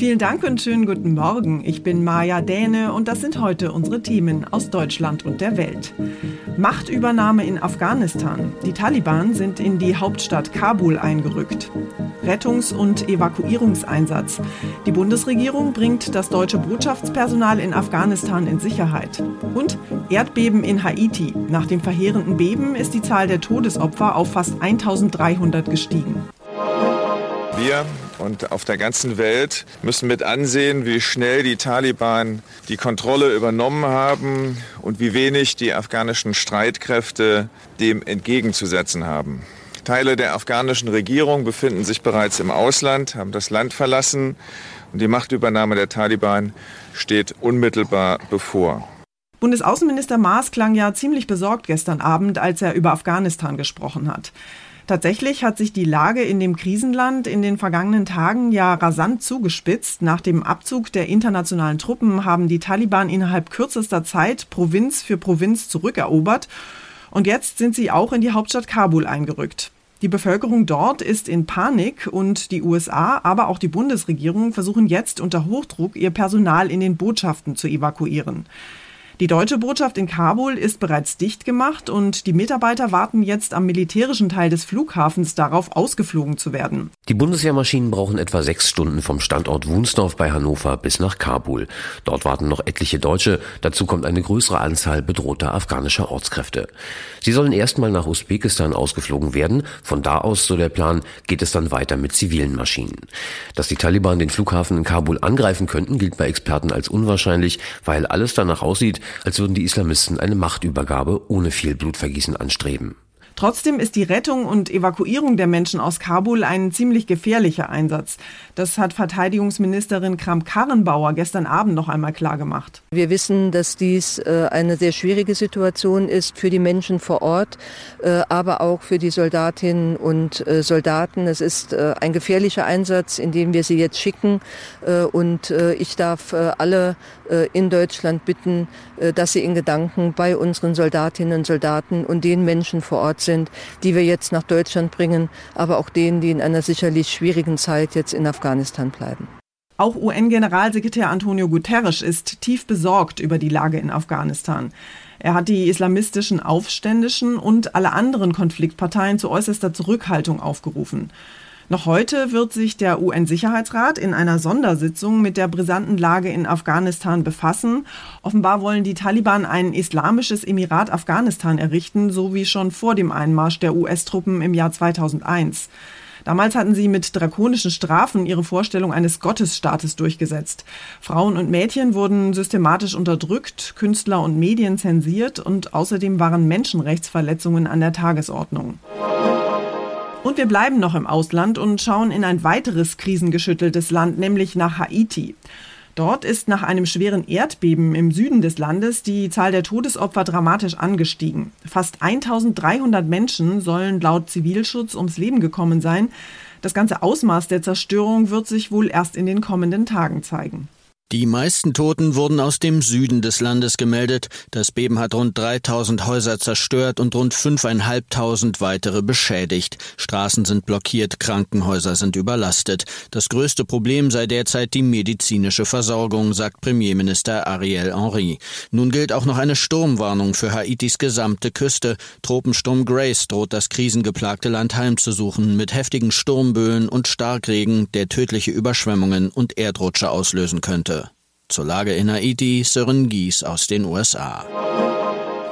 Vielen Dank und schönen guten Morgen. Ich bin Maja Däne und das sind heute unsere Themen aus Deutschland und der Welt. Machtübernahme in Afghanistan. Die Taliban sind in die Hauptstadt Kabul eingerückt. Rettungs- und Evakuierungseinsatz. Die Bundesregierung bringt das deutsche Botschaftspersonal in Afghanistan in Sicherheit. Und Erdbeben in Haiti. Nach dem verheerenden Beben ist die Zahl der Todesopfer auf fast 1300 gestiegen. Wir und auf der ganzen Welt müssen mit ansehen, wie schnell die Taliban die Kontrolle übernommen haben und wie wenig die afghanischen Streitkräfte dem entgegenzusetzen haben. Teile der afghanischen Regierung befinden sich bereits im Ausland, haben das Land verlassen und die Machtübernahme der Taliban steht unmittelbar bevor. Bundesaußenminister Maas klang ja ziemlich besorgt gestern Abend, als er über Afghanistan gesprochen hat. Tatsächlich hat sich die Lage in dem Krisenland in den vergangenen Tagen ja rasant zugespitzt. Nach dem Abzug der internationalen Truppen haben die Taliban innerhalb kürzester Zeit Provinz für Provinz zurückerobert. Und jetzt sind sie auch in die Hauptstadt Kabul eingerückt. Die Bevölkerung dort ist in Panik und die USA, aber auch die Bundesregierung versuchen jetzt unter Hochdruck ihr Personal in den Botschaften zu evakuieren. Die deutsche Botschaft in Kabul ist bereits dicht gemacht und die Mitarbeiter warten jetzt am militärischen Teil des Flughafens darauf, ausgeflogen zu werden. Die Bundeswehrmaschinen brauchen etwa sechs Stunden vom Standort Wunsdorf bei Hannover bis nach Kabul. Dort warten noch etliche Deutsche. Dazu kommt eine größere Anzahl bedrohter afghanischer Ortskräfte. Sie sollen erstmal nach Usbekistan ausgeflogen werden. Von da aus, so der Plan, geht es dann weiter mit zivilen Maschinen. Dass die Taliban den Flughafen in Kabul angreifen könnten, gilt bei Experten als unwahrscheinlich, weil alles danach aussieht, als würden die Islamisten eine Machtübergabe ohne viel Blutvergießen anstreben. Trotzdem ist die Rettung und Evakuierung der Menschen aus Kabul ein ziemlich gefährlicher Einsatz. Das hat Verteidigungsministerin Kramp-Karrenbauer gestern Abend noch einmal klargemacht. Wir wissen, dass dies äh, eine sehr schwierige Situation ist für die Menschen vor Ort, äh, aber auch für die Soldatinnen und äh, Soldaten. Es ist ein gefährlicher Einsatz, in den wir sie jetzt schicken. Und ich darf alle in Deutschland bitten, dass sie in Gedanken bei unseren Soldatinnen und Soldaten und den Menschen vor Ort sind, die wir jetzt nach Deutschland bringen, aber auch denen, die in einer sicherlich schwierigen Zeit jetzt in Afghanistan bleiben. Auch UN-Generalsekretär Antonio Guterres ist tief besorgt über die Lage in Afghanistan. Er hat die islamistischen Aufständischen und alle anderen Konfliktparteien zu äußerster Zurückhaltung aufgerufen. Noch heute wird sich der UN-Sicherheitsrat in einer Sondersitzung mit der brisanten Lage in Afghanistan befassen. Offenbar wollen die Taliban ein islamisches Emirat Afghanistan errichten, so wie schon vor dem Einmarsch der US-Truppen im Jahr 2001. Damals hatten sie mit drakonischen Strafen ihre Vorstellung eines Gottesstaates durchgesetzt. Frauen und Mädchen wurden systematisch unterdrückt, Künstler und Medien zensiert und außerdem waren Menschenrechtsverletzungen an der Tagesordnung. Und wir bleiben noch im Ausland und schauen in ein weiteres krisengeschütteltes Land, nämlich nach Haiti. Dort ist nach einem schweren Erdbeben im Süden des Landes die Zahl der Todesopfer dramatisch angestiegen. Fast 1300 Menschen sollen laut Zivilschutz ums Leben gekommen sein. Das ganze Ausmaß der Zerstörung wird sich wohl erst in den kommenden Tagen zeigen. Die meisten Toten wurden aus dem Süden des Landes gemeldet. Das Beben hat rund 3000 Häuser zerstört und rund 5.500 weitere beschädigt. Straßen sind blockiert, Krankenhäuser sind überlastet. Das größte Problem sei derzeit die medizinische Versorgung, sagt Premierminister Ariel Henry. Nun gilt auch noch eine Sturmwarnung für Haitis gesamte Küste. Tropensturm Grace droht das krisengeplagte Land heimzusuchen mit heftigen Sturmböen und Starkregen, der tödliche Überschwemmungen und Erdrutsche auslösen könnte. Zur Lage in Haiti, Sören Gies aus den USA.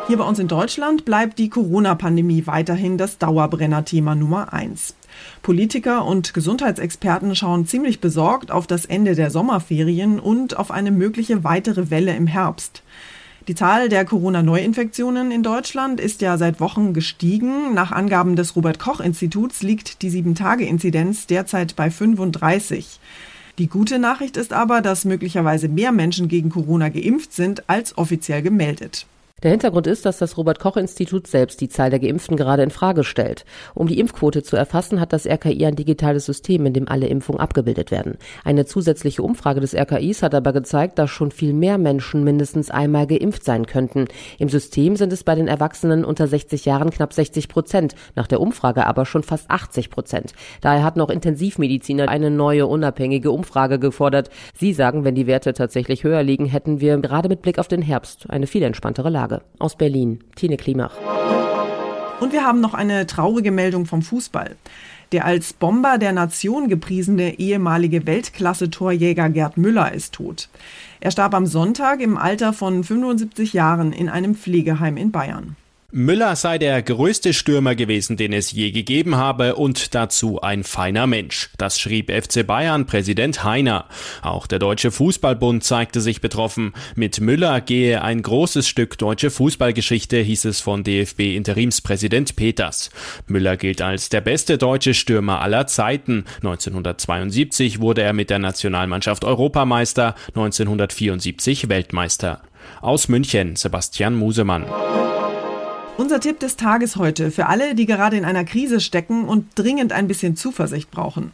Hier bei uns in Deutschland bleibt die Corona-Pandemie weiterhin das Dauerbrenner-Thema Nummer eins. Politiker und Gesundheitsexperten schauen ziemlich besorgt auf das Ende der Sommerferien und auf eine mögliche weitere Welle im Herbst. Die Zahl der Corona-Neuinfektionen in Deutschland ist ja seit Wochen gestiegen. Nach Angaben des Robert Koch-Instituts liegt die 7-Tage-Inzidenz derzeit bei 35. Die gute Nachricht ist aber, dass möglicherweise mehr Menschen gegen Corona geimpft sind als offiziell gemeldet. Der Hintergrund ist, dass das Robert Koch Institut selbst die Zahl der Geimpften gerade in Frage stellt. Um die Impfquote zu erfassen, hat das RKI ein digitales System, in dem alle Impfungen abgebildet werden. Eine zusätzliche Umfrage des RKIs hat aber gezeigt, dass schon viel mehr Menschen mindestens einmal geimpft sein könnten. Im System sind es bei den Erwachsenen unter 60 Jahren knapp 60 Prozent, nach der Umfrage aber schon fast 80 Prozent. Daher hatten auch Intensivmediziner eine neue unabhängige Umfrage gefordert. Sie sagen, wenn die Werte tatsächlich höher liegen, hätten wir gerade mit Blick auf den Herbst eine viel entspanntere Lage. Tage. Aus Berlin, Tine Klimach. Und wir haben noch eine traurige Meldung vom Fußball. Der als Bomber der Nation gepriesene ehemalige Weltklasse-Torjäger Gerd Müller ist tot. Er starb am Sonntag im Alter von 75 Jahren in einem Pflegeheim in Bayern. Müller sei der größte Stürmer gewesen, den es je gegeben habe und dazu ein feiner Mensch. Das schrieb FC Bayern Präsident Heiner. Auch der Deutsche Fußballbund zeigte sich betroffen. Mit Müller gehe ein großes Stück deutsche Fußballgeschichte, hieß es von DFB Interimspräsident Peters. Müller gilt als der beste deutsche Stürmer aller Zeiten. 1972 wurde er mit der Nationalmannschaft Europameister, 1974 Weltmeister. Aus München Sebastian Musemann. Unser Tipp des Tages heute für alle, die gerade in einer Krise stecken und dringend ein bisschen Zuversicht brauchen.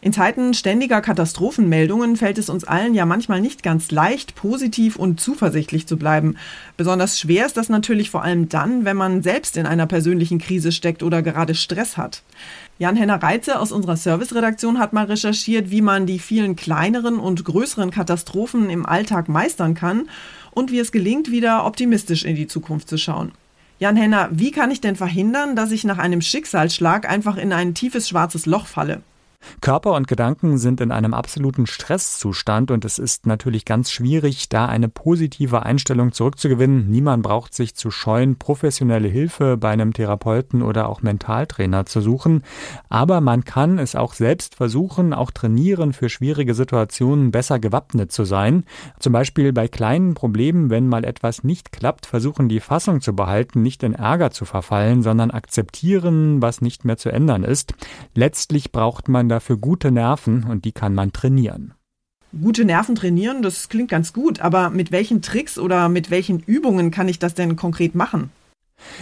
In Zeiten ständiger Katastrophenmeldungen fällt es uns allen ja manchmal nicht ganz leicht, positiv und zuversichtlich zu bleiben. Besonders schwer ist das natürlich vor allem dann, wenn man selbst in einer persönlichen Krise steckt oder gerade Stress hat. Jan-Henner Reitze aus unserer Serviceredaktion hat mal recherchiert, wie man die vielen kleineren und größeren Katastrophen im Alltag meistern kann und wie es gelingt, wieder optimistisch in die Zukunft zu schauen. Jan Henner, wie kann ich denn verhindern, dass ich nach einem Schicksalsschlag einfach in ein tiefes schwarzes Loch falle? Körper und Gedanken sind in einem absoluten Stresszustand und es ist natürlich ganz schwierig, da eine positive Einstellung zurückzugewinnen. Niemand braucht sich zu scheuen, professionelle Hilfe bei einem Therapeuten oder auch Mentaltrainer zu suchen. Aber man kann es auch selbst versuchen, auch trainieren, für schwierige Situationen besser gewappnet zu sein. Zum Beispiel bei kleinen Problemen, wenn mal etwas nicht klappt, versuchen die Fassung zu behalten, nicht in Ärger zu verfallen, sondern akzeptieren, was nicht mehr zu ändern ist. Letztlich braucht man dafür gute Nerven und die kann man trainieren. Gute Nerven trainieren, das klingt ganz gut, aber mit welchen Tricks oder mit welchen Übungen kann ich das denn konkret machen?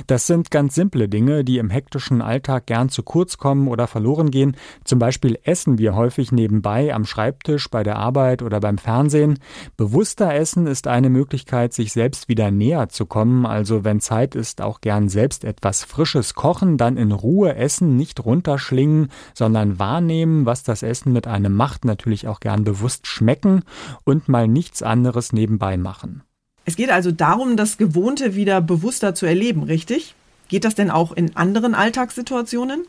Das sind ganz simple Dinge, die im hektischen Alltag gern zu kurz kommen oder verloren gehen. Zum Beispiel essen wir häufig nebenbei am Schreibtisch, bei der Arbeit oder beim Fernsehen. Bewusster Essen ist eine Möglichkeit, sich selbst wieder näher zu kommen. Also wenn Zeit ist, auch gern selbst etwas Frisches kochen, dann in Ruhe essen, nicht runterschlingen, sondern wahrnehmen, was das Essen mit einem macht. Natürlich auch gern bewusst schmecken und mal nichts anderes nebenbei machen. Es geht also darum, das Gewohnte wieder bewusster zu erleben, richtig? Geht das denn auch in anderen Alltagssituationen?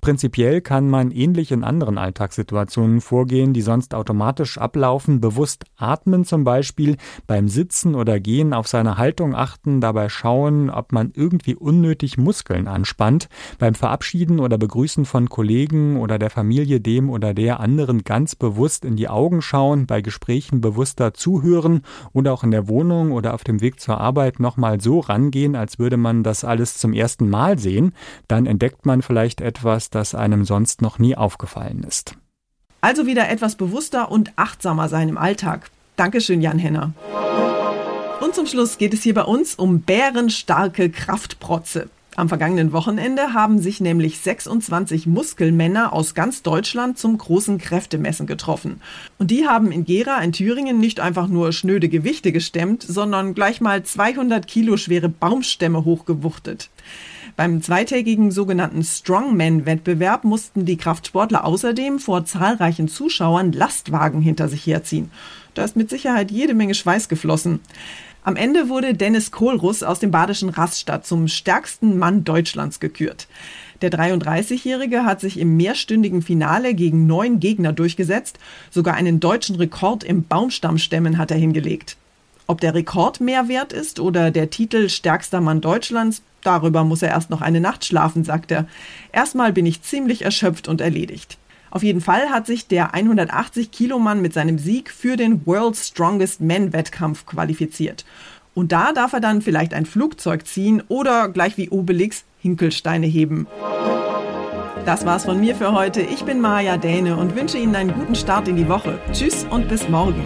Prinzipiell kann man ähnlich in anderen Alltagssituationen vorgehen, die sonst automatisch ablaufen, bewusst atmen zum Beispiel, beim Sitzen oder Gehen auf seine Haltung achten, dabei schauen, ob man irgendwie unnötig Muskeln anspannt, beim Verabschieden oder Begrüßen von Kollegen oder der Familie dem oder der anderen ganz bewusst in die Augen schauen, bei Gesprächen bewusster zuhören oder auch in der Wohnung oder auf dem Weg zur Arbeit nochmal so rangehen, als würde man das alles zum ersten Mal sehen, dann entdeckt man vielleicht etwas, etwas, das einem sonst noch nie aufgefallen ist. Also wieder etwas bewusster und achtsamer sein im Alltag. Dankeschön, Jan Henner. Und zum Schluss geht es hier bei uns um bärenstarke Kraftprotze. Am vergangenen Wochenende haben sich nämlich 26 Muskelmänner aus ganz Deutschland zum großen Kräftemessen getroffen. Und die haben in Gera in Thüringen nicht einfach nur schnöde Gewichte gestemmt, sondern gleich mal 200 Kilo schwere Baumstämme hochgewuchtet. Beim zweitägigen sogenannten Strongman-Wettbewerb mussten die Kraftsportler außerdem vor zahlreichen Zuschauern Lastwagen hinter sich herziehen. Da ist mit Sicherheit jede Menge Schweiß geflossen. Am Ende wurde Dennis Kohlruss aus dem badischen Rastatt zum stärksten Mann Deutschlands gekürt. Der 33-Jährige hat sich im mehrstündigen Finale gegen neun Gegner durchgesetzt. Sogar einen deutschen Rekord im Baumstammstämmen hat er hingelegt. Ob der Rekord mehr wert ist oder der Titel stärkster Mann Deutschlands, Darüber muss er erst noch eine Nacht schlafen, sagt er. Erstmal bin ich ziemlich erschöpft und erledigt. Auf jeden Fall hat sich der 180 Kilo Mann mit seinem Sieg für den World's Strongest Men Wettkampf qualifiziert. Und da darf er dann vielleicht ein Flugzeug ziehen oder gleich wie Obelix Hinkelsteine heben. Das war's von mir für heute. Ich bin Maja Däne und wünsche Ihnen einen guten Start in die Woche. Tschüss und bis morgen.